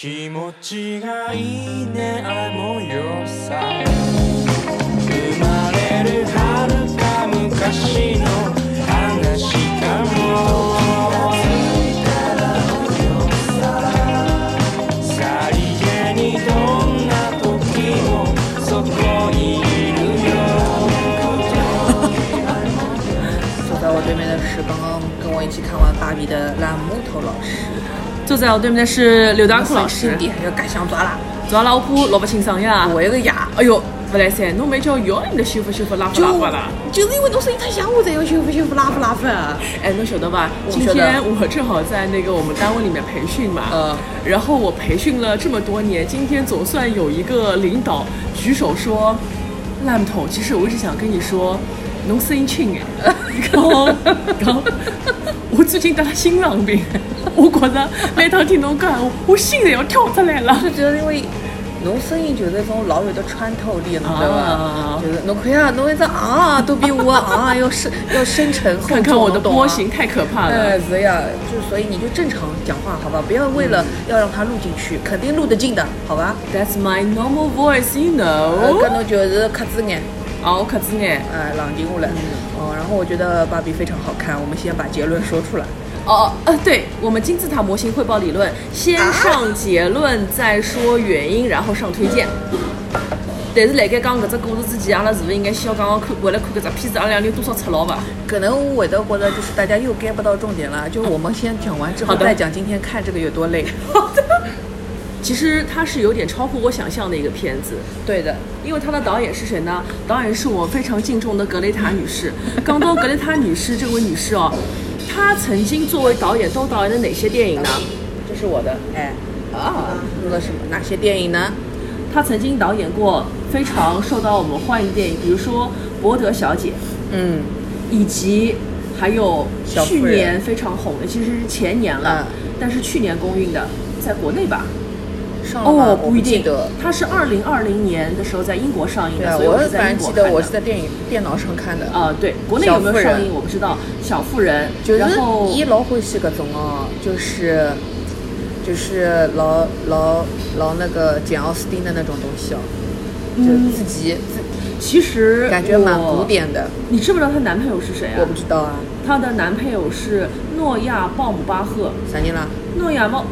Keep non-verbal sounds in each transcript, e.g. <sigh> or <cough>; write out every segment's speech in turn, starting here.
気持ちがいいねあの夜さ生まれる遥か昔の話かもさりげにどんな時もそこにいるよ坐在我对面的是刚刚跟我一起看完芭比的烂木头老师，<laughs> 坐在我对面的是刘大库老师经，典要赶想抓啦！抓老虎萝卜清爽呀！我一个牙，哎呦，不来噻，侬没叫要你的修复修复拉夫拉夫啦？就是因为侬声音太响，我才要修复修复拉夫拉夫。哎，侬晓得吧？今天我正好在那个我们单位里面培训嘛，嗯然后我培训了这么多年，今天总算有一个领导举手说，烂头，其实我一直想跟你说，侬声音轻哎，然后然后我最近得了心脏病，我觉着每趟听侬讲，我心侪要跳出来了。就觉得因为侬声音就是一种老有的穿透力，侬知道吧啊？就是侬看啊，侬一只啊都比我啊要深要深沉厚重，看看我的波形太可怕了。哎，是呀，就所以你就正常讲话，好吧？不要为了要让它录进去，肯定录得进的，好吧？That's my normal voice, you 呃，know 搿。侬就是克制眼，哦，可子眼。哎，冷静下来。哦，然后我觉得芭比非常好看，我们先把结论说出来。哦，呃，对，我们金字塔模型汇报理论，先上结论，再说原因，然后上推荐。但是辣盖讲搿只故事之前，阿拉是勿是应该先要讲讲看，为了看搿只片子，阿拉两人有多少赤佬伐？可能我会得觉得就是大家又 get 不到重点了，就我们先讲完之后好的再讲今天看这个有多累。<laughs> 其实它是有点超乎我想象的一个片子，对的，因为它的导演是谁呢？导演是我非常敬重的格雷塔女士。<laughs> 刚到格雷塔女士这位女士哦，她曾经作为导演都导演的哪些电影呢？这是我的，哎，啊，录了什么哪些电影呢？她曾经导演过非常受到我们欢迎的电影，比如说《伯德小姐嗯，》，以及还有去年非常红的，其实是前年了，嗯但是去年公映的，在国内吧？上了吗哦，不一定记得。，它是二零二零年的时候在英国上映的，我是在英国反正记得。我是在电影电脑上看的。呃，对，国内有没有上映我不知道。小妇人，就是然后伊老欢喜搿种哦，就是就是老老老那个简奥斯汀的那种东西哦，就嗯自己自其实感觉蛮古。典的。你知不知道她男朋友是谁啊我？不知道啊，她的男朋友是诺亚鲍姆巴赫。啥人啦？诺亚鲍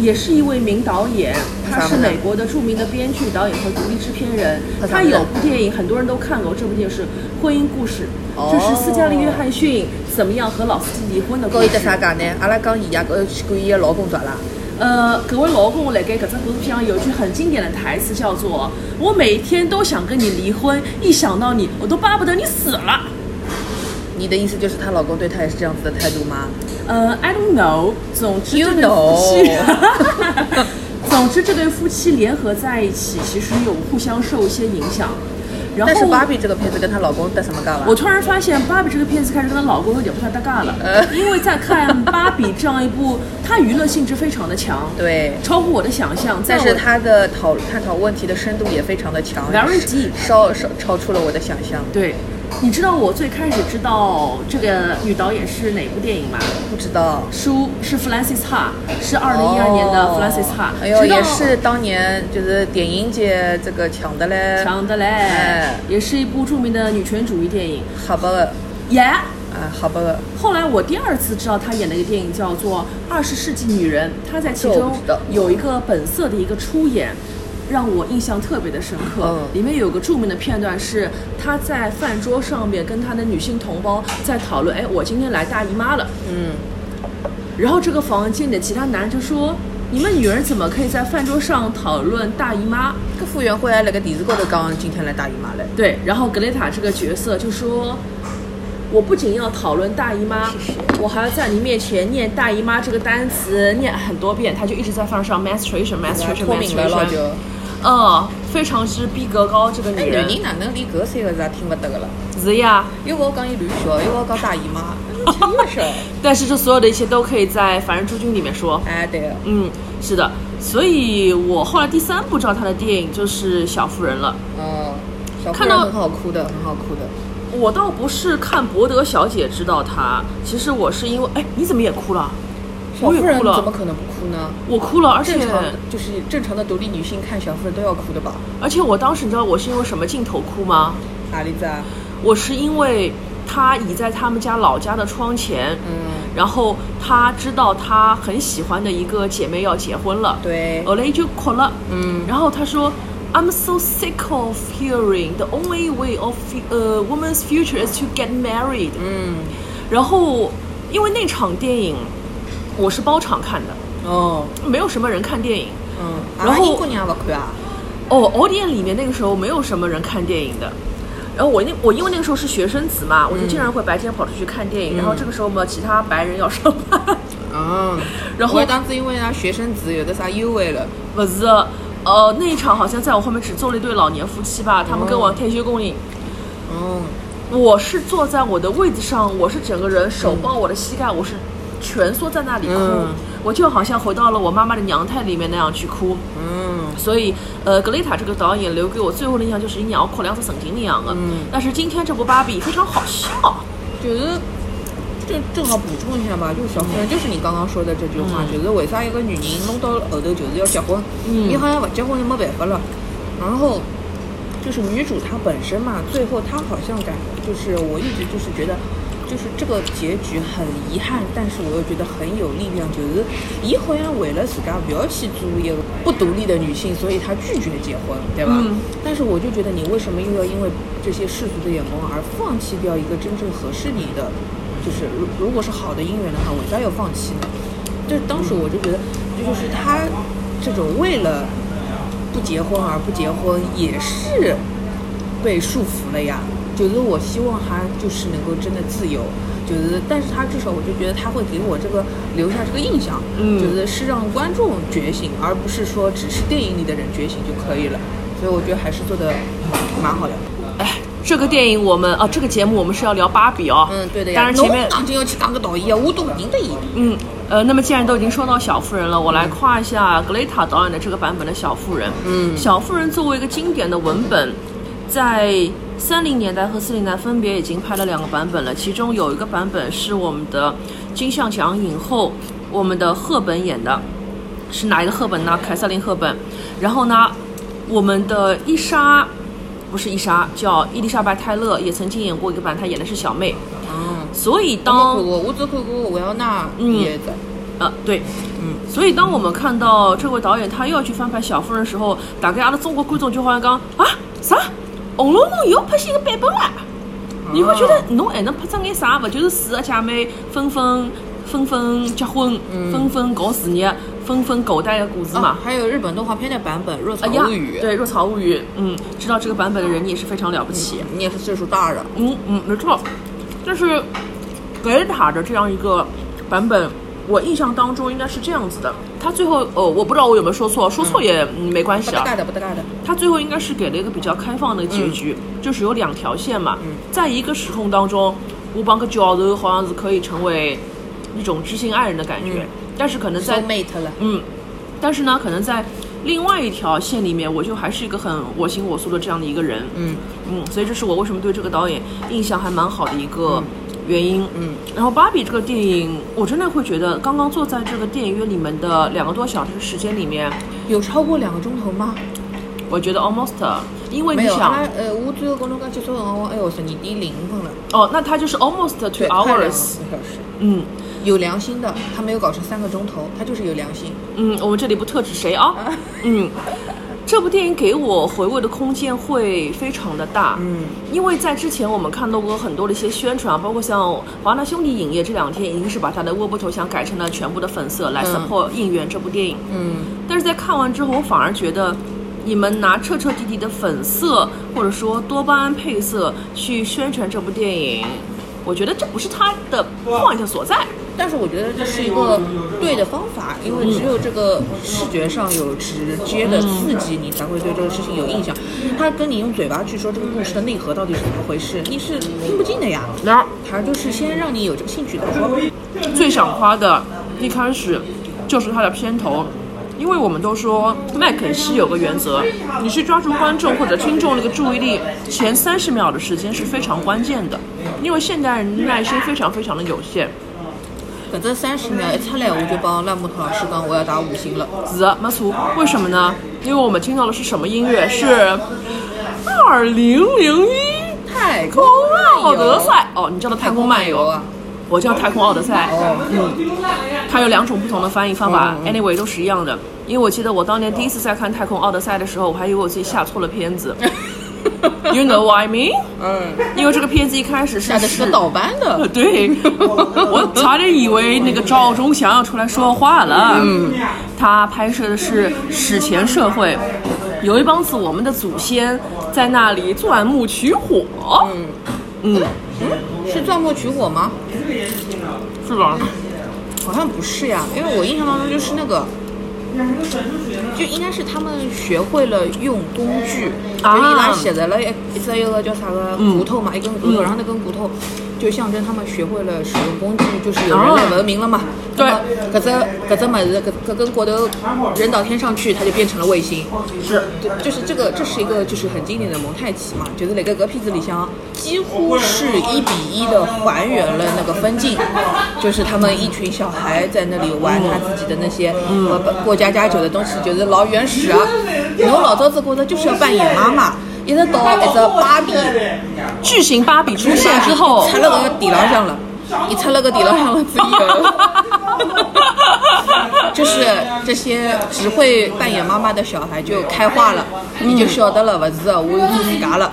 也是一位名导演，他是美国的著名的编剧、导演和独立制片人他。有部电影很多人都看过，这部电影是《婚姻故事》，哦就是斯嘉丽·约翰逊怎么样和老司机离婚的故告伊得事。啥讲呢？阿拉讲伊呀，搿去管伊个老公抓啦。呃，各位老公，来给搿只故事片上有一句很经典的台词，叫做“我每天都想跟你离婚，一想到你，我都巴不得你死了。你的意思就是她老公对她也是这样子的态度吗？”呃，I don't know。总之 You 这对夫妻，<laughs> 总之这对夫妻联合在一起，其实有互相受一些影响。然后但是芭比这个片子跟她老公搭什么干我？突然发现，芭比这个片子开始跟她老公有点不太搭嘎了，呃因为在看芭比这样一部，它娱乐性质非常的强，对，超乎我的想象。但是它的讨探讨问题的深度也非常的强 Very deep 超超超出了我的想象。对，你知道我最开始知道这个女导演是哪部电影吗？不知道。书是 Francis Ha，是二零一二年的 Francis Ha，、哎呦，也是当年就是电影界这个抢的嘞，抢的嘞，哎也是一部著名的女权主义电影。好吧的，耶、啊，好吧的，后来我第二次知道她演的一个电影叫做《二十世纪女人》，她在其中有一个本色的一个出演。让我印象特别的深刻，嗯。里面有个著名的片段是他在饭桌上面跟他的女性同胞在讨论，哎，我今天来大姨妈了，嗯，然后这个房间里的其他男人就说：“你们女人怎么可以在饭桌上讨论大姨妈？搿傅园慧还辣盖电视高头讲今天来大姨妈嘞？”，对，然后格雷塔这个角色就说：“我不仅要讨论大姨妈，我还要在你面前念大姨妈这个单词念很多遍。”他就一直在放上 menstruation 嗯，非常之逼格高这个哎，女人男。人哪能连搿三个字也听勿得个了？是呀，又勿好讲伊卵小，又勿好讲大姨妈，听勿晓。但是这所有的一切都可以在《凡人诸君》里面说。哎，对个，嗯，是的，所以我后来第三部知道他的电影就是《小妇人》了。嗯，小妇看到人很好哭的，很好哭的。我倒不是看博德小姐知道她，其实我是因为，哎，你怎么也哭了？小妇人我也哭了怎么可能不哭呢？我哭了，而且就是正常的独立女性看小妇人都要哭的吧？而且我当时你知道我是因为什么镜头哭吗？哪里在？我是因为他倚在他们家老家的窗前，嗯，然后他知道他很喜欢的一个姐妹要结婚了，对，后来就哭了。嗯然后他说，I'm so sick of hearing the only way of uh woman's future is to get married。嗯，然后因为那场电影我是包场看的，哦，没有什么人看电影。嗯，然后英国人也不看啊？哦，欧店里面那个时候没有什么人看电影的。然后我那我因为那个时候是学生子嘛，我就经常会白天跑出去看电影。然后这个时候嘛，其他白人要上班，嗯，<laughs> 然后我当时因为他学生子有的啥优惠了，不是，呃，那一场好像在我后面只坐了一对老年夫妻吧，他们跟我退休共影。嗯，我是坐在我的位子上，我是整个人手抱我的膝盖，我是蜷缩在那里哭，嗯我就好像回到了我妈妈的娘胎里面那样去哭。嗯，所以，呃，格雷塔这个导演留给我最后的印象就是一鸟哭两次神经那样的。嗯但是今天这部芭比非常好笑。就是。正正好补充一下吧，就是小妇人，就是你刚刚说的这句话，就是为啥一个女人弄到后头就是要结婚，嗯你好像不结婚就没办法了。然后就是女主她本身嘛，最后她好像感就是我一直就是觉得，就是这个结局很遗憾，但是我又觉得很有力量，就是伊好像为了自家不要去做一个不独立的女性，所以她拒绝结婚，对吧？嗯但是我就觉得你为什么又要因为这些世俗的眼光而放弃掉一个真正合适你的？就是如如果是好的姻缘的话，为啥要放弃呢？就当时我就觉得，这就是她这种为了不结婚而不结婚，也是被束缚了呀。就是我希望他就是能够真的自由，就是但是他至少我就觉得他会给我这个留下这个印象，嗯就是是让观众觉醒，而不是说只是电影里的人觉醒就可以了。所以我觉得还是做的蛮好的。哎，这个电影我们啊，这个节目我们是要聊芭比哦。嗯，对的呀。当然前面侬当真要去当个导演啊，我都不认得伊。嗯，呃，那么既然都已经说到小妇人了，我来夸一下格雷塔导演的这个版本的小妇人。嗯小妇人作为一个经典的文本，在三零年代和四零年代分别已经拍了两个版本了，其中有一个版本是我们的金像奖影后，我们的赫本演的，是哪一个赫本呢？凯瑟琳赫本。然后呢，我们的伊莎。不是伊莎，叫伊丽莎白·泰勒，也曾经演过一个版，她演的是小妹。嗯，所以当我只看过维奥娜嗯演的。呃，对，嗯，所以当我们看到这位导演他又要去翻拍小妇人的时候，大概阿拉中国观众就好像讲啊啥，红楼梦又要拍新个版本了，你会觉得侬还能拍出眼啥？不就是四个姐妹纷纷纷纷结婚，纷纷搞事业，纷纷狗带的故事嘛啊？，还有日本动画片的版本《若草物语》，对《若草物语》，嗯，知道这个版本的人你也是非常了不起。你也是岁数大了。嗯嗯，没错，就是格雷塔的这样一个版本，我印象当中应该是这样子的。他最后，呃，我不知道我有没有说错，说错也、嗯没关系啊。不的，不得干的。他最后应该是给了一个比较开放的结局，就是有两条线嘛，在一个时空当中，我帮个教授好像是可以成为一种知心爱人的感觉，但是可能在。嗯，但是呢，可能在另外一条线里面，我就还是一个很我行我素的这样的一个人。嗯嗯，所以这是我为什么对这个导演印象还蛮好的一个原因。嗯，然后《芭比》这个电影，我真的会觉得，刚刚坐在这个电影院里面的两个多小时的时间里面，有超过两个钟头吗？我觉得 almost，因为。你想，呃，我最后跟侬讲结束辰光，哎呦，十二点零分了。哦，那他就是 almost two hours。小时。嗯有良心的，他没有搞成三个钟头，他就是有良心。嗯，我们这里不特指谁啊。<laughs> 嗯，这部电影给我回味的空间会非常的大。嗯因为在之前我们看到过很多的一些宣传，包括像华纳兄弟影业这两天已经是把它的窝波头像改成了全部的粉色来嗯 support 应援这部电影。嗯但是在看完之后，我反而觉得你们拿彻彻底底的粉色或者说多巴胺配色去宣传这部电影，我觉得这不是它的 point 所在。但是我觉得这是一个对的方法，因为只有这个视觉上有直接的刺激，你才会对这个事情有印象。他跟你用嘴巴去说这个故事的内核到底是怎么回事，你是听不进的呀。那他就是先让你有这个兴趣再说。最想夸的，一开始就是它的片头，因为我们都说麦肯锡有个原则，你去抓住观众或者听众那个注意力，前三十秒的时间是非常关键的，因为现代人耐心非常非常的有限。搿只三十秒一出来，我就帮烂木头老师讲我要打五星了。是的，没错。为什么呢？因为我们听到的是什么音乐？是二零零一太空奥德赛。哦，你叫它太空漫游啊？我叫太空奥德赛。哦，嗯，它有两种不同的翻译方法、嗯 a n y w a y 都是一样的。因为我记得我当年第一次在看《太空奥德赛》的时候，我还以为我自己下错了片子。<laughs> <laughs> you know what I mean？嗯，因为这个片子一开始是是个盗版的呃。<laughs> 对，<laughs> 我差点以为那个赵忠祥要出来说话了。嗯，他拍摄的是史前社会，有一帮子我们的祖先在那里钻木取火。嗯嗯，是钻木取火吗？是吧？好像不是呀，因为我印象当中就是那个，就应该是他们学会了用工具，啊。就伊拉写在了一一只一个叫啥个骨头嘛，一根骨头，然后那根骨头就象征他们学会了使用工具，就是有人类文明了嘛。对搿只搿只么子，搿搿根骨头扔到天上去，它就变成了卫星。是。对，就是这个，这是一个就是很经典的蒙太奇嘛，就是那个搿片子里向几乎是一比一的还原了那个分镜，就是他们一群小孩在那里玩他自己的那些呃过家家酒的东西，就是老原始啊。<laughs> 侬老早子觉得就是要扮演妈妈，一直到一只芭比巨型芭比出现之后，出了个地浪向了，伊出了个地浪向了之后。<laughs> <laughs> 就是这些只会扮演妈妈的小孩就开化了，你就晓得了，不是我有自家了。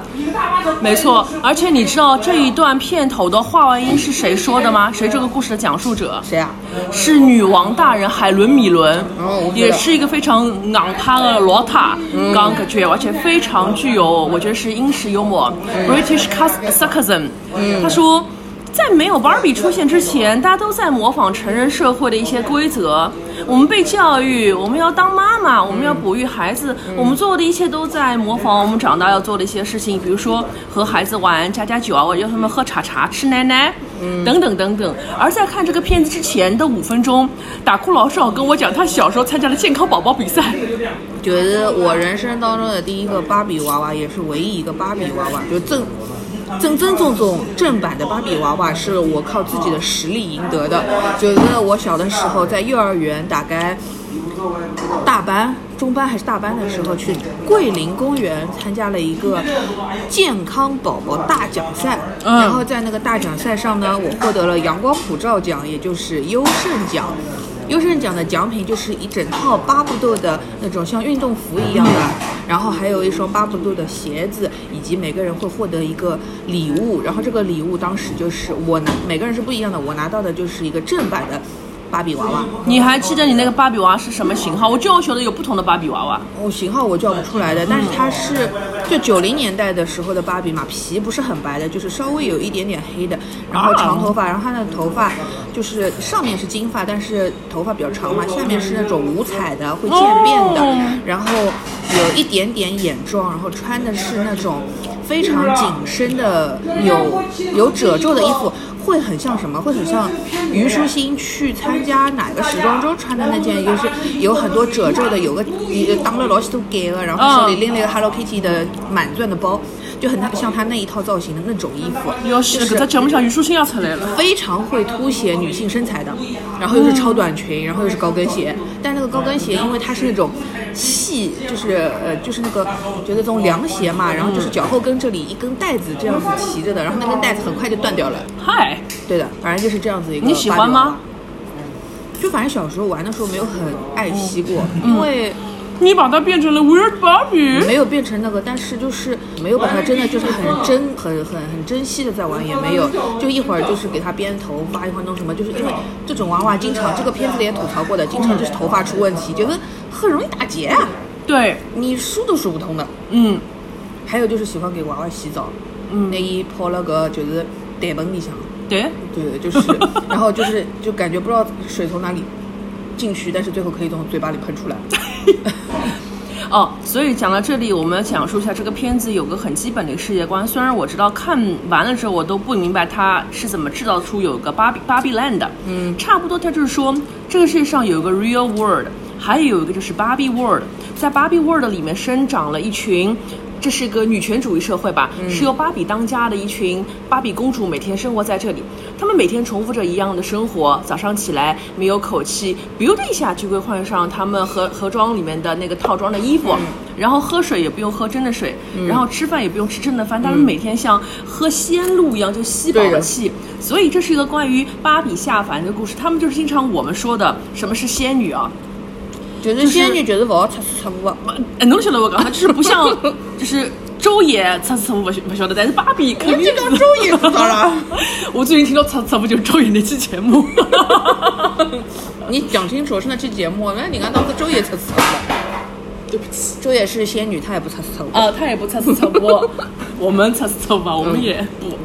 没错，而且你知道这一段片头的话外音是谁说的吗？谁这个故事的讲述者？谁啊？是女王大人海伦米伦，也是一个非常硬派的老太，刚感觉，而且非常具有，我觉得是英式幽默、British sarcasm。他说。在没有芭比出现之前，大家都在模仿成人社会的一些规则。我们被教育，我们要当妈妈，我们要哺育孩子，我们做的一切都在模仿我们长大要做的一些事情，比如说和孩子玩家家酒啊，或者要他们喝茶茶、吃奶奶，等等等等。而在看这个片子之前的五分钟，打哭老师好跟我讲，他小时候参加了健康宝宝比赛。觉得我人生当中的第一个芭比娃娃，也是唯一一个芭比娃娃，就正正正宗宗正版的芭比娃娃，是我靠自己的实力赢得的。就是我小的时候在幼儿园，大概大班、中班还是大班的时候，去桂林公园参加了一个健康宝宝大奖赛，嗯然后在那个大奖赛上呢，我获得了阳光普照奖，也就是优胜奖。优胜奖的奖品就是一整套巴布豆的那种像运动服一样的，然后还有一双巴布豆的鞋子，以及每个人会获得一个礼物。然后这个礼物当时就是我拿，每个人是不一样的，我拿到的就是一个正版的芭比娃娃。你还记得你那个芭比娃娃是什么型号？我就要晓得有不同的芭比娃娃。我型号我叫不出来的，但是它是就九零年代的时候的芭比嘛，皮不是很白的，就是稍微有一点点黑的，然后长头发，然后她的头发就是上面是金发，但是头发比较长嘛，下面是那种五彩的，会渐变的，哦然后有一点点眼妆，然后穿的是那种非常紧身的有有褶皱的衣服。会很像什么？会很像虞书欣去参加哪个时装周穿的那件，就是有很多褶皱的，有个呃打了老许多改的，然后手里拎了一个 Hello Kitty 的满钻的包，就很像她那一套造型的那种衣服，要是搿只节目像虞书欣要出来了。非常会凸显女性身材的，然后又是超短裙，然后又是高跟鞋，但那个高跟鞋因为它是那种细，就是呃就是那个就那种凉鞋嘛，然后就是脚后跟这里一根带子这样子提着的，然后那根带子很快就断掉了。嗨，对的，反正就是这样子一个。你喜欢吗？就反正小时候玩的时候没有很爱惜过，因为你把它变成了 Weird Barbie。没有变成那个，但是就是没有把它真的就是很珍很很很珍惜的在玩，也没有，就一会儿就是给它编头发，一会儿弄什么，就是因为这种娃娃经常这个片子里也吐槽过的，经常就是头发出问题，觉得很容易打结啊，对，你梳都梳不通的。嗯，还有就是喜欢给娃娃洗澡，嗯。那一泡那个就是蛋盆里向，对，对，就是，<laughs> 然后就是就感觉不知道水从哪里进去，但是最后可以从嘴巴里喷出来。<laughs> 哦，所以讲到这里，我们讲述一下这个片子有个很基本的一个世界观。虽然我知道看完了之后，我都不明白它是怎么制造出有个芭比芭比 land 的。嗯，差不多，它就是说这个世界上有一个 real world，还有一个就是芭比 world。在芭比 world 里面生长了一群。这是个女权主义社会吧？是由芭比当家的一群芭比公主每天生活在这里。她们每天重复着一样的生活，早上起来没有口气，biu 的一下就会换上她们盒盒装里面的那个套装的衣服，然后喝水也不用喝真的水，然后吃饭也不用吃真的饭，她们每天像喝鲜露一样就吸饱了气。所以这是一个关于芭比下凡的故事，她们就是经常我们说的什么是仙女啊，就是仙女就是不好出错错误的。哎，侬晓得我讲，啥就是不像，<laughs> 就是周爷擦擦我不不晓得，但是芭比肯定这个周也 <laughs> 知道了。我最近听到测测不就是周也那期节目，<laughs> 你讲清楚是那期节目，那人家当时周也出错误了。对不起周也是仙女，她也不出错误。啊，她也不擦擦擦不，我们擦擦擦吧，我们也不。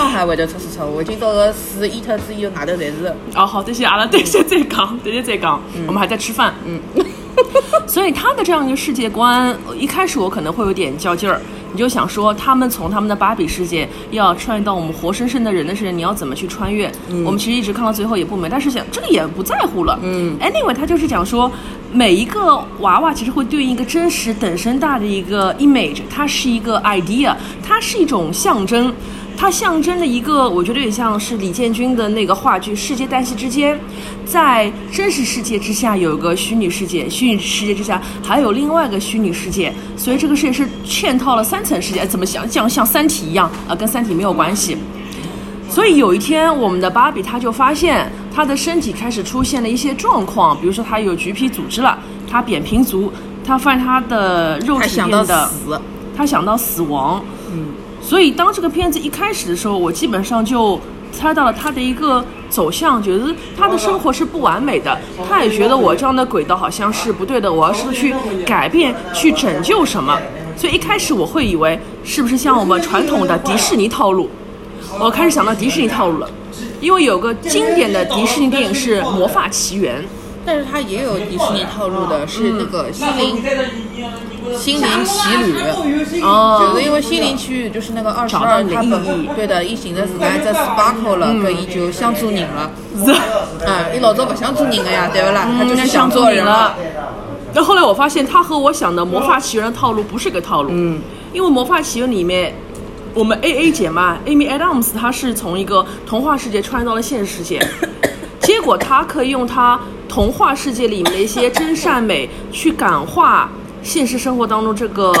上海会得出错误，今朝个水淹脱之后，外头侪是。哦，好，这些阿拉等一下再讲，等一下再讲，我们还在吃饭。嗯，<laughs> 所以他的这样一个世界观，一开始我可能会有点较劲儿，你就想说，他们从他们的芭比世界要穿越到我们活生生的人的世界，你要怎么去穿越？我们其实一直看到最后也不明白，但是想这个也不在乎了。嗯，anyway，他就是讲说，每一个娃娃其实会对应一个真实等身大的一个 image，它是一个 idea，它是一种象征。它象征着一个，我觉得有点像是李建军的那个话剧《世界旦夕》之间，在真实世界之下有一个虚拟世界，虚拟世界之下还有另外一个虚拟世界，所以这个世界是嵌套了三层世界。怎么想，像像《三体》一样啊、跟《三体》没有关系。所以有一天，我们的芭比她就发现她的身体开始出现了一些状况，比如说她有橘皮组织了，她扁平足，她发现她的肉体变得死，他想到死亡，嗯，所以当这个片子一开始的时候，我基本上就猜到了他的一个走向，觉得他的生活是不完美的，他也觉得我这样的轨道好像是不对的，我要是去改变、去拯救什么，所以一开始我会以为是不是像我们传统的迪士尼套路，我开始想到迪士尼套路了，因为有个经典的迪士尼电影是《魔法奇缘》。但是它也有迪士尼套路的，是那个心灵心灵奇旅。哦就是因为心灵奇旅就是那个二十二，他意义本对的，伊寻着自家一只 sparkle 了，搿伊就想做人了。啊，伊老早不想做人的呀，对不啦？他就是想做人了。。那后来我发现，他和我想的《魔法奇缘》的套路不是一个套路。嗯，因为《魔法奇缘》里面，我们 A A 姐嘛，Amy Adams，她是从一个童话世界穿越到了现实世界，<coughs> 结果她可以用她童话世界里面的一些真善美去感化现实生活当中这个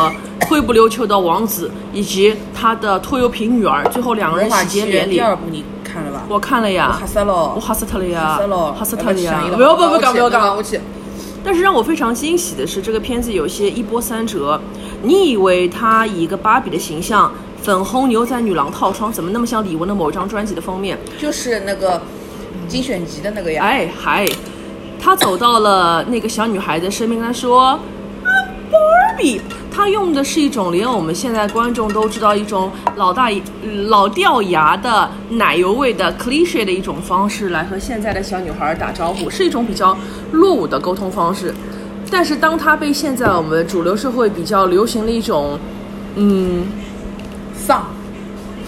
灰不溜秋的王子以及他的拖油瓶女儿，最后两个人喜结连理。第二部你看了吧？我看了我呀吓，死了，我吓死他了呀吓死了，，吓死特了呀！不不要不要不要不要讲我去。但是让我非常惊喜的是，这个片子有些一波三折。你以为他以一个芭比的形象，粉红牛仔女郎套装，怎么那么像李玟的某张专辑的封面？就是那个精选集的那个呀。哎嗨，他走到了那个小女孩的身边，他说：“啊，Barbie。”他用的是一种连我们现在观众都知道一种老大老掉牙的奶油味的 cliche 的一种方式来和现在的小女孩打招呼，是一种比较落伍的沟通方式。但是当他被现在我们主流社会比较流行的一种，嗯，丧，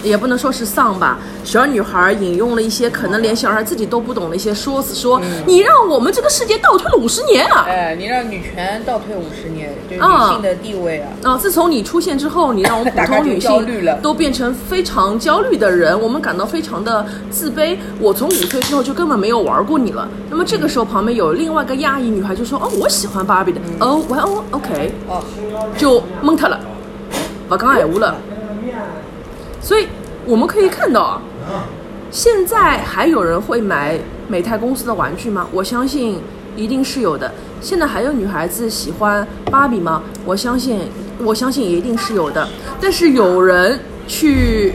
也不能说是丧吧，小女孩引用了一些可能连小孩自己都不懂的一些说辞，说、你让我们这个世界倒退了五十年啊！哎，你让女权倒退五十年，就是啊女性的地位啊。啊，自从你出现之后，你让我 <laughs> 们普通女性都变成非常焦虑的人，我们感到非常的自卑。我从五岁之后就根本没有玩过你了。那么这个时候旁边有另外一个亚裔女孩就说：“哦，我喜欢芭比的。哦，well OK，哦，就蒙他了，不讲闲话了。所以我们可以看到啊，现在还有人会买美泰公司的玩具吗？我相信一定是有的。现在还有女孩子喜欢芭比吗？我相信，我相信也一定是有的。但是有人去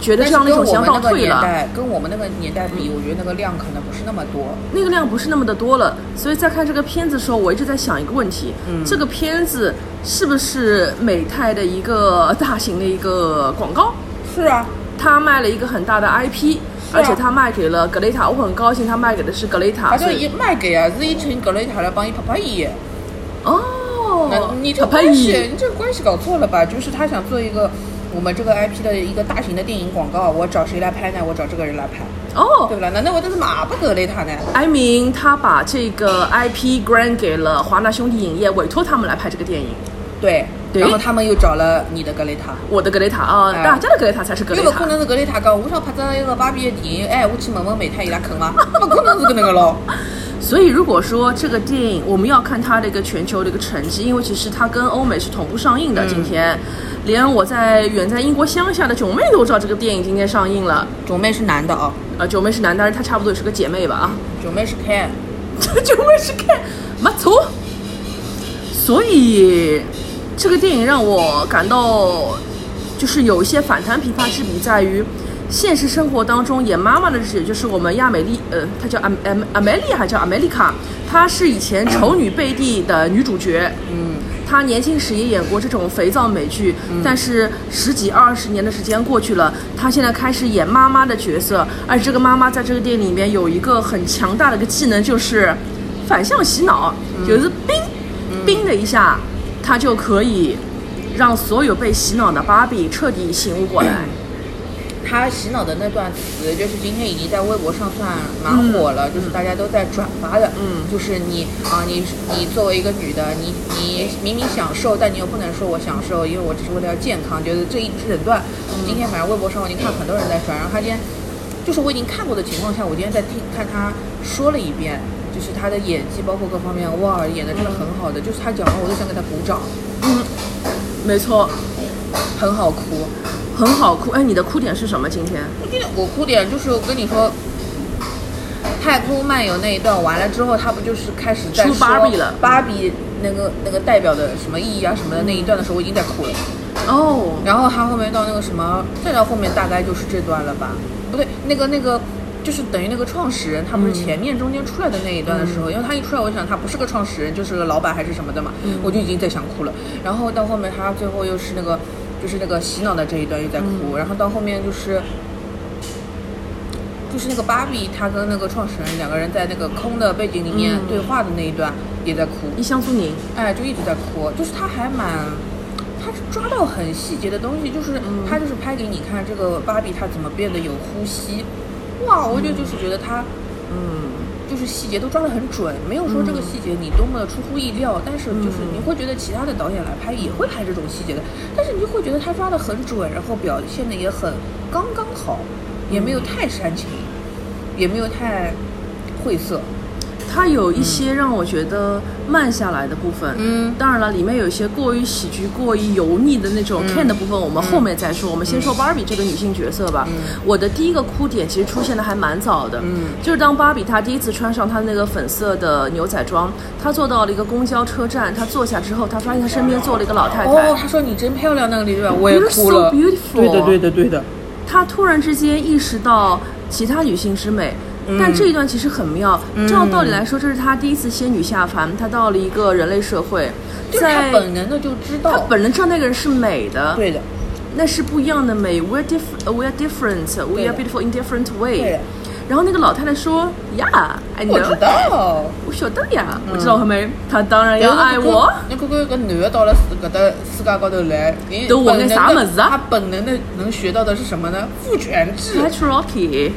觉得这样的一种想法倒退了。代跟我们那个年代比，我觉得那个量可能不是那么多。那个量不是那么的多了，所以在看这个片子的时候，我一直在想一个问题：这个片子是不是美泰的一个大型的一个广告？是啊，他卖了一个很大的 IP，、而且他卖给了格雷塔，我很高兴他卖给的是格雷塔，而且伊卖给啊，是一群格雷塔来帮伊拍拍伊。哦那，你这关系，一你这个关系搞错了吧？就是他想做一个我们这个 IP 的一个大型的电影广告，我找谁来拍呢？我找这个人来拍，哦对不啦？难道我这是马不格雷塔呢？艾明他把这个 IP grant 给了华纳兄弟影业，委托他们来拍这个电影。对，然后他们又找了你的格雷塔。我的格雷塔啊，哎大家的格雷塔才是格雷塔。又不可能是格雷塔讲，我想拍张一个芭比的电影，哎，我去问问美泰伊拉肯吗？<laughs> 不可能是搿能个咯。所以如果说这个电影我们要看它的一个全球的一个成绩，因为其实它跟欧美是同步上映的。今天，连我在远在英国乡下的囧妹都知道这个电影今天上映了。九妹是男的啊，呃，九妹是男，但是她差不多也是个姐妹吧啊。九妹是 Ken，<laughs> 九妹是看，没错。所以这个电影让我感到，就是有一些反弹琵琶之笔，在于现实生活当中演妈妈的这些，就是我们亚美丽，呃，她叫阿阿阿梅丽还叫阿梅丽卡，她是以前《丑女贝蒂》的女主角。嗯，她年轻时也演过这种肥皂美剧，但是十几二十年的时间过去了，她现在开始演妈妈的角色，而这个妈妈在这个电影里面有一个很强大的一个技能，就是反向洗脑，就是冰冰的一下，她就可以让所有被洗脑的芭比彻底醒悟过来。他洗脑的那段词，就是今天已经在微博上算蛮火了，就是大家都在转发的。嗯就是你啊，你你作为一个女的，你你明明享受，但你又不能说我享受，因为我只是为了要健康，就是这一整段。今天反正微博上我已经看很多人在转，然后他今天就是我已经看过的情况下，我今天在听看他说了一遍，就是他的演技包括各方面，哇，演的真的很好的，就是他讲完我都想给他鼓掌，嗯没错，很好哭。很好哭。哎，你的哭点是什么？今天？我记得我哭点就是我跟你说，太空漫游那一段完了之后，他不就是开始在出说芭比了芭比那个那个代表的什么意义啊什么的那一段的时候，我已经在哭了。哦，然后他后面到那个什么，再到后面大概就是这段了吧？不对，那个那个。就是等于那个创始人，他不是前面中间出来的那一段的时候，因为他一出来，我想他不是个创始人，就是个老板还是什么的嘛，我就已经在想哭了。然后到后面他最后又是那个，就是那个洗脑的这一段又在哭，然后到后面就是就是那个芭比，他跟那个创始人两个人在那个空的背景里面嗯。对话的那一段也在哭，一厢苏宁。哎，就一直在哭，就是他还蛮，他是抓到很细节的东西，就是嗯。他就是拍给你看这个芭比她怎么变得有呼吸，哇，我就就是觉得他嗯，就是细节都抓得很准，没有说这个细节你多么的出乎意料，但是就是你会觉得其他的导演来拍也会拍这种细节的，但是你就会觉得他抓得很准，然后表现的也很刚刚好，也没有太煽情，也没有太晦涩，它有一些让我觉得慢下来的部分。嗯当然了，里面有一些过于喜剧、过于油腻的那种 Ken 的部分，我们后面再说。我们先说 Barbie 这个女性角色吧。我的第一个哭点其实出现的还蛮早的，嗯就是当芭比她第一次穿上她那个粉色的牛仔装，她坐到了一个公交车站，她坐下之后，她发现她身边坐了一个老太太。哦，她说你真漂亮那个里边，我也哭了。beautiful 对的，对的，对的。她突然之间意识到其他女性之美。嗯但这一段其实很妙，照道理来说，这是他第一次仙女下凡，他到了一个人类社会，就是他在本能的就知道，他。本能知道那个人是美的，对的，那是不一样的美。We're different, we're different, we are beautiful in different way 的。然后那个老太太说：“Yeah，I 我知道。我晓得呀，我知道后面她当然要爱我。。你看看搿男的到了搿搭世界高头来，你都学眼本能的啥么子啊他本能的能学到的是什么呢？父权制。Patriarchy,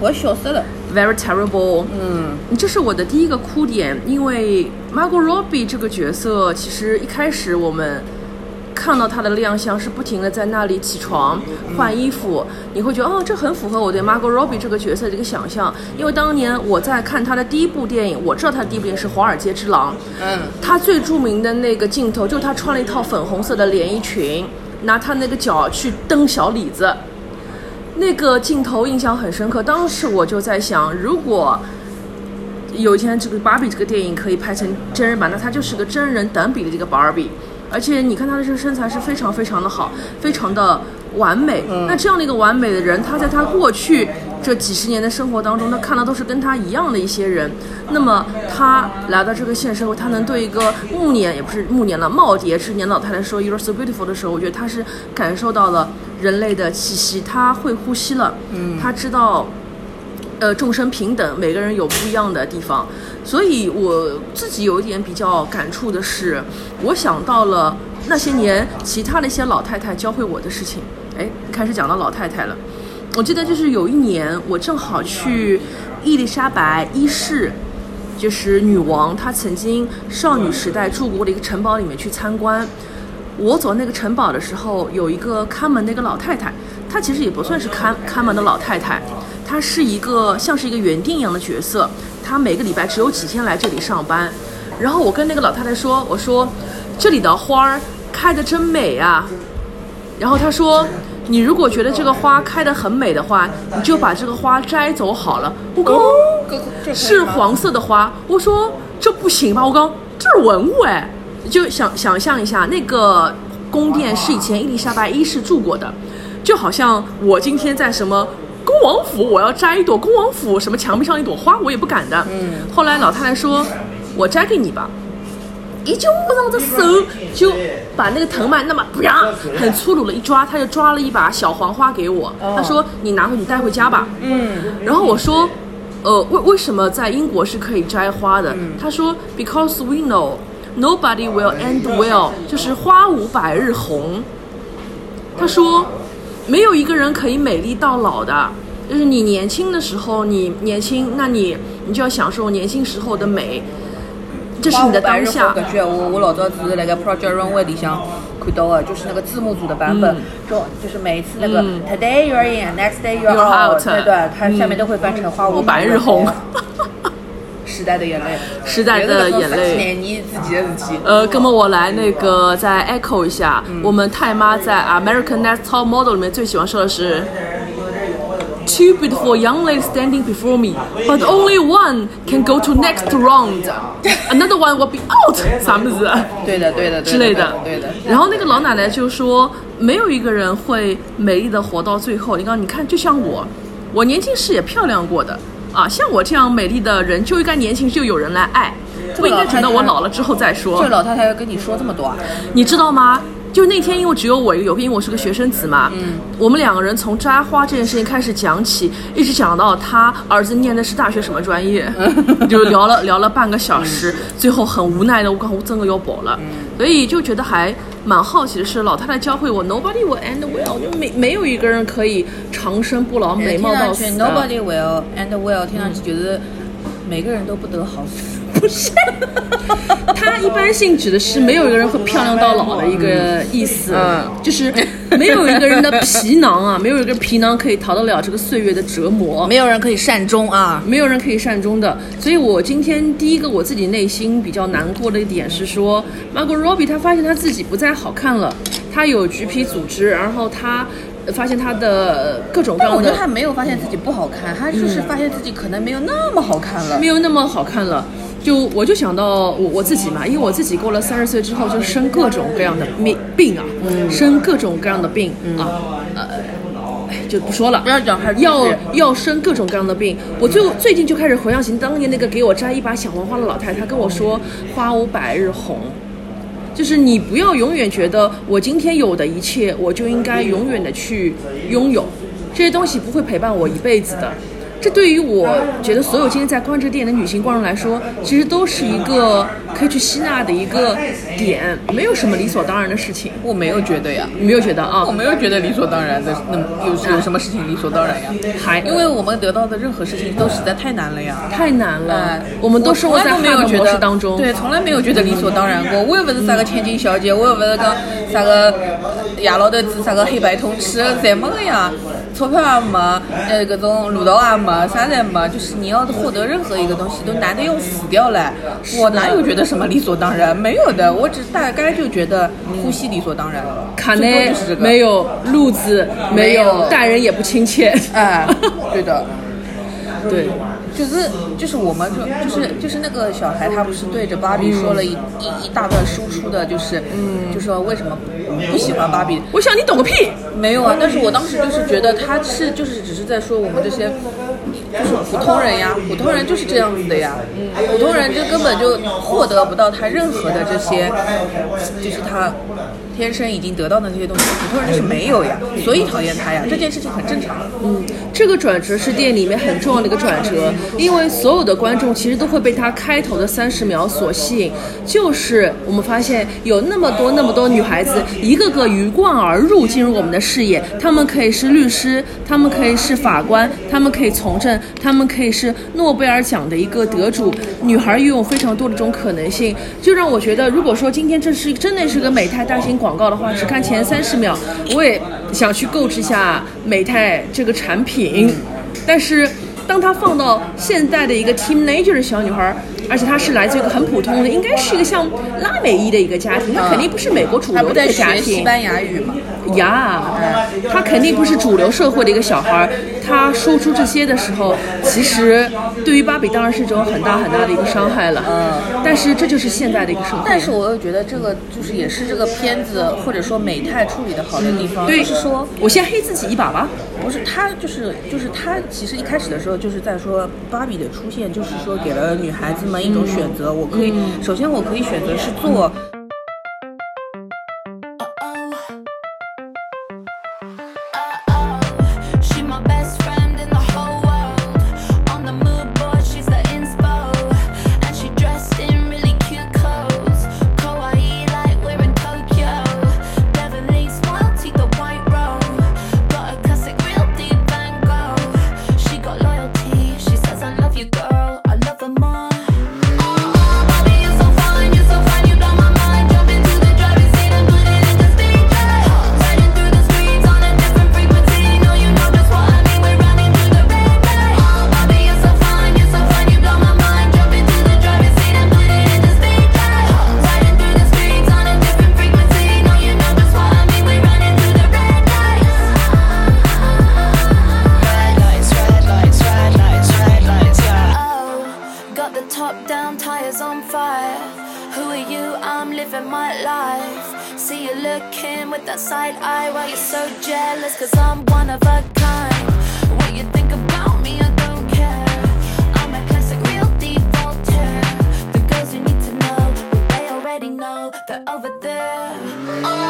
我笑死了。very terrible。嗯，这是我的第一个哭点，因为 Margot Robbie 这个角色，其实一开始我们看到她的亮相是不停的在那里起床换衣服，你会觉得哦，这很符合我对 Margot Robbie 这个角色的一个想象。因为当年我在看她的第一部电影，我知道她的第一部电影是《华尔街之狼》，嗯，她最著名的那个镜头就是她穿了一套粉红色的连衣裙，拿她那个脚去蹬小李子。那个镜头印象很深刻，当时我就在想，如果有一天这个芭比这个电影可以拍成真人版，那它就是个真人等比的这个芭比，而且你看她的这个身材是非常非常的好，非常的完美。那这样的一个完美的人，他在他过去这几十年的生活当中，他看到都是跟他一样的一些人。那么他来到这个现实社会，他能对一个暮年也不是暮年了，耄耋之年老太太说 “You're so beautiful” 的时候，我觉得他是感受到了人类的气息，他会呼吸了，嗯，他知道。呃，众生平等，每个人有不一样的地方，所以我自己有一点比较感触的是，我想到了那些年其他的一些老太太教会我的事情。哎，开始讲到老太太了。我记得就是有一年，我正好去伊丽莎白一世，就是女王，她曾经少女时代住过的一个城堡里面去参观。我走那个城堡的时候，有一个看门的一个老太太，她其实也不算是看看门的老太太，她是一个像是一个园丁。一样的角色，她每个礼拜只有几天来这里上班。然后我跟那个老太太说，我说这里的花儿开得真美啊。然后她说，你如果觉得这个花开得很美的话，你就把这个花摘走好了。我刚是黄色的花，我说这不行吧？我刚这是文物哎，就想想象一下，那个宫殿是以前伊丽莎白一世住过的，就好像我今天在什么恭王府，我要摘一朵恭王府什么墙壁上一朵花，我也不敢的。嗯后来老太太说，我摘给你吧。一就握上这手，就把那个藤蔓那么啪很粗鲁的一抓，他就抓了一把小黄花给我。他说：“你拿回你带回家吧。”嗯，然后我说，呃，为为什么在英国是可以摘花的？他说，because we know nobody will end well，就是花无百日红。他说，没有一个人可以美丽到老的，就是你年轻的时候，你年轻，那你你就要享受年轻时候的美，这是你的当下。搿句我我老早只是那个 Project Runway 里向看到的，就是那个字幕组的版本，就就是每一次那个嗯 Today you're in，Next day you're out，out 对对，它下面都会翻成花无百日红。时代的眼泪，时代的眼泪。呃，那么我来那个再 echo 一下，我们太妈在 American Next Top Model 里面最喜欢说的是。Two beautiful young ladies standing before me, but only one can go to next round. Another one will be out. 啥么子？对的，对的，对的之类的。对的。然后那个老奶奶就说，没有一个人会美丽的活到最后。你看你看，就像我，我年轻时也漂亮过的啊，像我这样美丽的人就应该年轻就有人来爱，不应该等到我老了之后再说。这老太太要跟你说这么多啊？你知道吗？就那天，因为只有我一个有，因为我是个学生子嘛，嗯，我们两个人从摘花这件事情开始讲起，一直讲到他儿子念的是大学什么专业，<laughs> 就聊了聊了半个小时，最后很无奈的，我刚我真的要跑了，所以就觉得还蛮好奇的是，老太太教会我，nobody will end well，就没没有一个人可以长生不老、美貌到死的。Nobody will end well，听上去觉得每个人都不得好死。不是，它一般性指的是没有一个人会漂亮到老的一个意思，嗯就是没有一个人的皮囊啊，没有一个皮囊可以逃得了这个岁月的折磨，<laughs> 没有人可以善终啊！没有人可以善终的。所以我今天第一个我自己内心比较难过的一点是说，Margot Robbie 她发现她自己不再好看了，她有橘皮组织，然后她。发现她的各种各样的但我觉得他没有发现自己不好看，他就是发现自己可能没有那么好看了。没有那么好看了。就我就想到我我自己嘛，因为我自己过了三十岁之后就生各种各样的病病啊，生各种各样的病、啊，呃，哎就不说了，不要要生各种各样的病。我就最近就开始回想起当年那个给我摘一把小黄花的老太太，她跟我说“花无百日红”。就是你不要永远觉得我今天有的一切，我就应该永远的去拥有，这些东西不会陪伴我一辈子的。这对于我觉得所有今天在观这个电影的女性观众来说，其实都是一个可以去吸纳的一个点，没有什么理所当然的事情。我没有觉得呀，你没有觉得啊我？没有觉得理所当然的，那么有有什么事情理所当然呀？还因为我们得到的任何事情都实在太难了呀。太难了哎，，我们都生活在没有觉得当中。对，从来没有觉得理所当然过。我也不是啥个千金小姐，我也不是讲啥个夜老头子，啥个黑白通吃，侪没个呀。钞票也没，呃，搿种路道也没，啥侪没。就是你要获得任何一个东西，都难得要死掉了。我哪有觉得什么理所当然？没有的，我只大概就觉得呼吸理所当然。卡内这个没有，路子没有待人也不亲切。哎，对的。<laughs> 对，就是就是我们就就是就是那个小孩，他不是对着芭比说了一、一一大段输出的，就是嗯，就说为什么不喜欢芭比？我想你懂个屁！没有啊，但是我当时就是觉得他是就是只是在说我们这些就是就是普通人呀，普通人就是这样子的呀，嗯普通人就根本就获得不到他任何的这些，就是他天生已经得到的那些东西，普通人就是没有呀，所以讨厌他呀，这件事情很正常。嗯，这个转折是电影里面很重要的一个转折，因为所有的观众其实都会被他开头的三十秒所吸引，就是我们发现有那么多那么多女孩子，一个个鱼贯而入进入我们的视野，她们可以是律师，她们可以是法官，她们可以从重振，她们可以是诺贝尔奖的一个得主，女孩拥有非常多的这种可能性，就让我觉得，如果说今天这是真的是个美泰大型广告的话，只看前三十秒，我也想去购置下美泰这个产品，<laughs> 但是。当它放到现在的一个 teenager 的小女孩，而且她是来自一个很普通的，应该是一个像拉美裔的一个家庭，她肯定不是美国主流的一个家学西。班牙语嘛？呀，他肯定不是主流社会的一个小孩儿。他说出这些的时候，其实对于芭比当然是一种很大很大的一个伤害了。嗯，但是这就是现在的一个社会。但是我又觉得这个就是也是这个片子或者说美泰处理的好的地方，对，就是说我先黑自己一把吧。不是他就是就是他其实一开始的时候就是在说芭比的出现就是说给了女孩子们一种选择，我可以首先我可以选择是做。Got the top down, tires on fire. Who are you? I'm living my life. See you looking with that side eye Why you're so jealous, cause I'm one of a kind. What you think about me, I don't care. I'm a classic, real deep Voltaire. The girls you need to know, well, they already know they're over there. Oh,